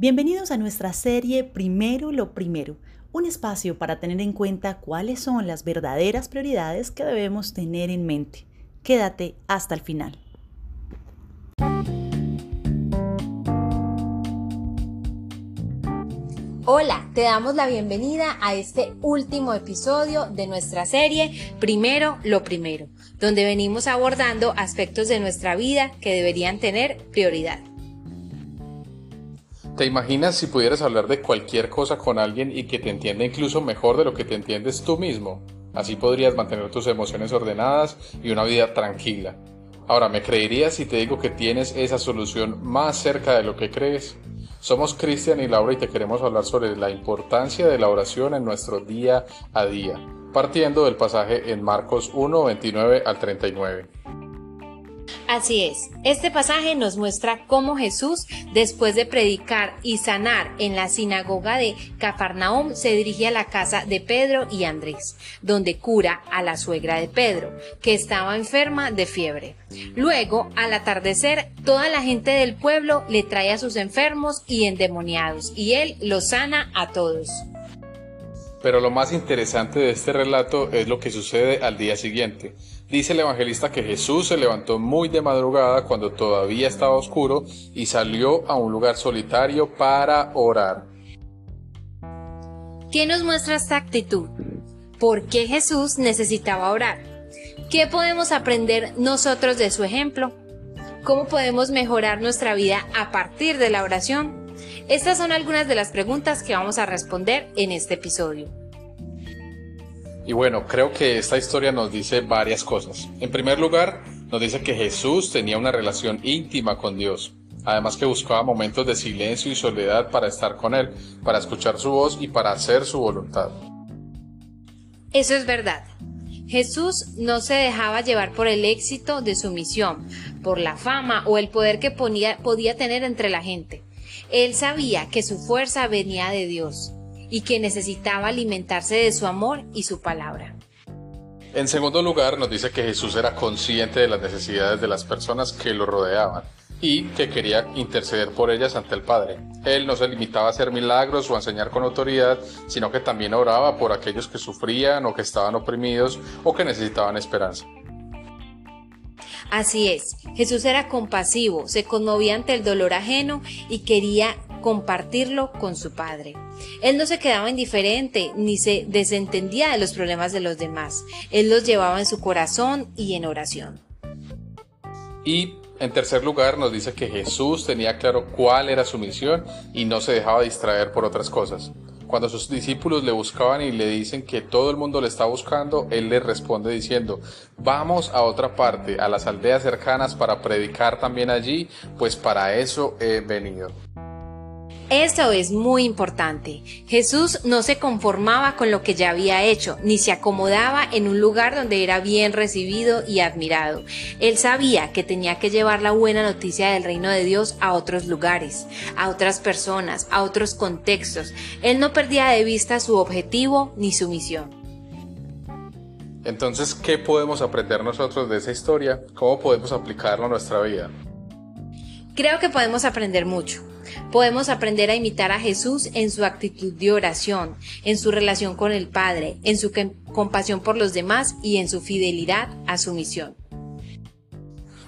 Bienvenidos a nuestra serie Primero lo Primero, un espacio para tener en cuenta cuáles son las verdaderas prioridades que debemos tener en mente. Quédate hasta el final. Hola, te damos la bienvenida a este último episodio de nuestra serie Primero lo Primero, donde venimos abordando aspectos de nuestra vida que deberían tener prioridad. ¿Te imaginas si pudieras hablar de cualquier cosa con alguien y que te entienda incluso mejor de lo que te entiendes tú mismo? Así podrías mantener tus emociones ordenadas y una vida tranquila. Ahora, ¿me creerías si te digo que tienes esa solución más cerca de lo que crees? Somos Cristian y Laura y te queremos hablar sobre la importancia de la oración en nuestro día a día, partiendo del pasaje en Marcos 1, 29 al 39. Así es, este pasaje nos muestra cómo Jesús, después de predicar y sanar en la sinagoga de Cafarnaum, se dirige a la casa de Pedro y Andrés, donde cura a la suegra de Pedro, que estaba enferma de fiebre. Luego, al atardecer, toda la gente del pueblo le trae a sus enfermos y endemoniados, y él los sana a todos. Pero lo más interesante de este relato es lo que sucede al día siguiente. Dice el evangelista que Jesús se levantó muy de madrugada cuando todavía estaba oscuro y salió a un lugar solitario para orar. ¿Qué nos muestra esta actitud? ¿Por qué Jesús necesitaba orar? ¿Qué podemos aprender nosotros de su ejemplo? ¿Cómo podemos mejorar nuestra vida a partir de la oración? Estas son algunas de las preguntas que vamos a responder en este episodio. Y bueno, creo que esta historia nos dice varias cosas. En primer lugar, nos dice que Jesús tenía una relación íntima con Dios. Además que buscaba momentos de silencio y soledad para estar con Él, para escuchar su voz y para hacer su voluntad. Eso es verdad. Jesús no se dejaba llevar por el éxito de su misión, por la fama o el poder que podía tener entre la gente. Él sabía que su fuerza venía de Dios y que necesitaba alimentarse de su amor y su palabra. En segundo lugar, nos dice que Jesús era consciente de las necesidades de las personas que lo rodeaban y que quería interceder por ellas ante el Padre. Él no se limitaba a hacer milagros o a enseñar con autoridad, sino que también oraba por aquellos que sufrían o que estaban oprimidos o que necesitaban esperanza. Así es, Jesús era compasivo, se conmovía ante el dolor ajeno y quería compartirlo con su Padre. Él no se quedaba indiferente ni se desentendía de los problemas de los demás. Él los llevaba en su corazón y en oración. Y en tercer lugar nos dice que Jesús tenía claro cuál era su misión y no se dejaba distraer por otras cosas. Cuando sus discípulos le buscaban y le dicen que todo el mundo le está buscando, él les responde diciendo, vamos a otra parte, a las aldeas cercanas para predicar también allí, pues para eso he venido. Esto es muy importante. Jesús no se conformaba con lo que ya había hecho, ni se acomodaba en un lugar donde era bien recibido y admirado. Él sabía que tenía que llevar la buena noticia del reino de Dios a otros lugares, a otras personas, a otros contextos. Él no perdía de vista su objetivo ni su misión. Entonces, ¿qué podemos aprender nosotros de esa historia? ¿Cómo podemos aplicarlo a nuestra vida? Creo que podemos aprender mucho. Podemos aprender a imitar a Jesús en su actitud de oración, en su relación con el Padre, en su compasión por los demás y en su fidelidad a su misión.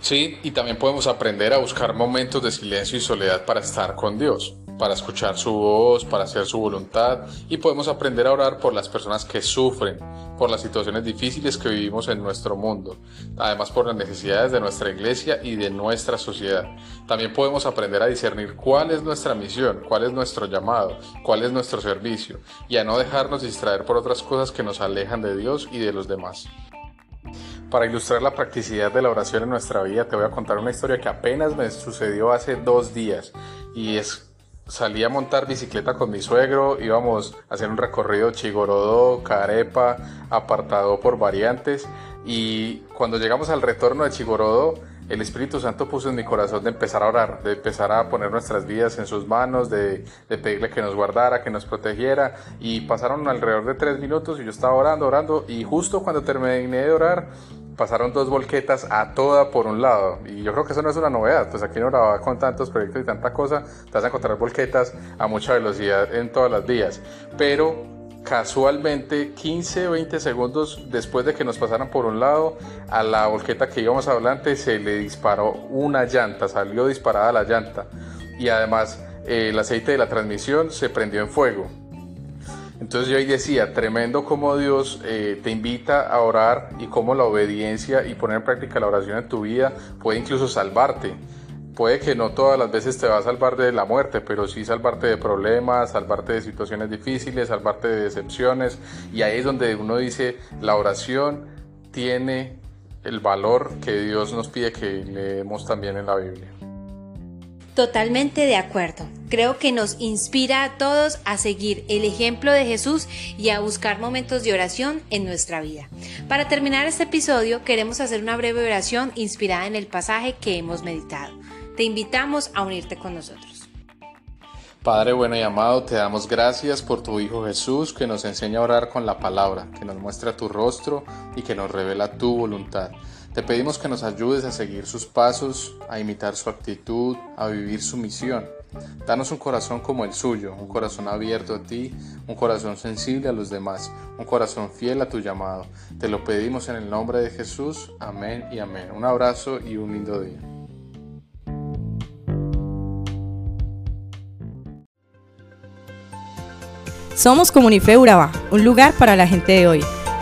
Sí, y también podemos aprender a buscar momentos de silencio y soledad para estar con Dios para escuchar su voz, para hacer su voluntad y podemos aprender a orar por las personas que sufren, por las situaciones difíciles que vivimos en nuestro mundo, además por las necesidades de nuestra iglesia y de nuestra sociedad. También podemos aprender a discernir cuál es nuestra misión, cuál es nuestro llamado, cuál es nuestro servicio y a no dejarnos distraer por otras cosas que nos alejan de Dios y de los demás. Para ilustrar la practicidad de la oración en nuestra vida, te voy a contar una historia que apenas me sucedió hace dos días y es salí a montar bicicleta con mi suegro, íbamos a hacer un recorrido Chigorodó, Carepa, apartado por variantes y cuando llegamos al retorno de Chigorodó, el Espíritu Santo puso en mi corazón de empezar a orar, de empezar a poner nuestras vidas en sus manos, de, de, pedirle que nos guardara, que nos protegiera. Y pasaron alrededor de tres minutos y yo estaba orando, orando. Y justo cuando terminé de orar, pasaron dos volquetas a toda por un lado. Y yo creo que eso no es una novedad. Pues aquí en Urabá con tantos proyectos y tanta cosa, te vas a encontrar volquetas a mucha velocidad en todas las vías. Pero casualmente 15 o 20 segundos después de que nos pasaran por un lado, a la volqueta que íbamos adelante se le disparó una llanta, salió disparada la llanta. Y además eh, el aceite de la transmisión se prendió en fuego. Entonces yo ahí decía, tremendo como Dios eh, te invita a orar y cómo la obediencia y poner en práctica la oración en tu vida puede incluso salvarte. Puede que no todas las veces te va a salvar de la muerte, pero sí salvarte de problemas, salvarte de situaciones difíciles, salvarte de decepciones. Y ahí es donde uno dice, la oración tiene el valor que Dios nos pide que leemos también en la Biblia. Totalmente de acuerdo. Creo que nos inspira a todos a seguir el ejemplo de Jesús y a buscar momentos de oración en nuestra vida. Para terminar este episodio queremos hacer una breve oración inspirada en el pasaje que hemos meditado. Te invitamos a unirte con nosotros. Padre bueno y amado, te damos gracias por tu Hijo Jesús que nos enseña a orar con la palabra, que nos muestra tu rostro y que nos revela tu voluntad. Te pedimos que nos ayudes a seguir sus pasos, a imitar su actitud, a vivir su misión. Danos un corazón como el suyo, un corazón abierto a ti, un corazón sensible a los demás, un corazón fiel a tu llamado. Te lo pedimos en el nombre de Jesús. Amén y amén. Un abrazo y un lindo día. Somos Comunife un lugar para la gente de hoy.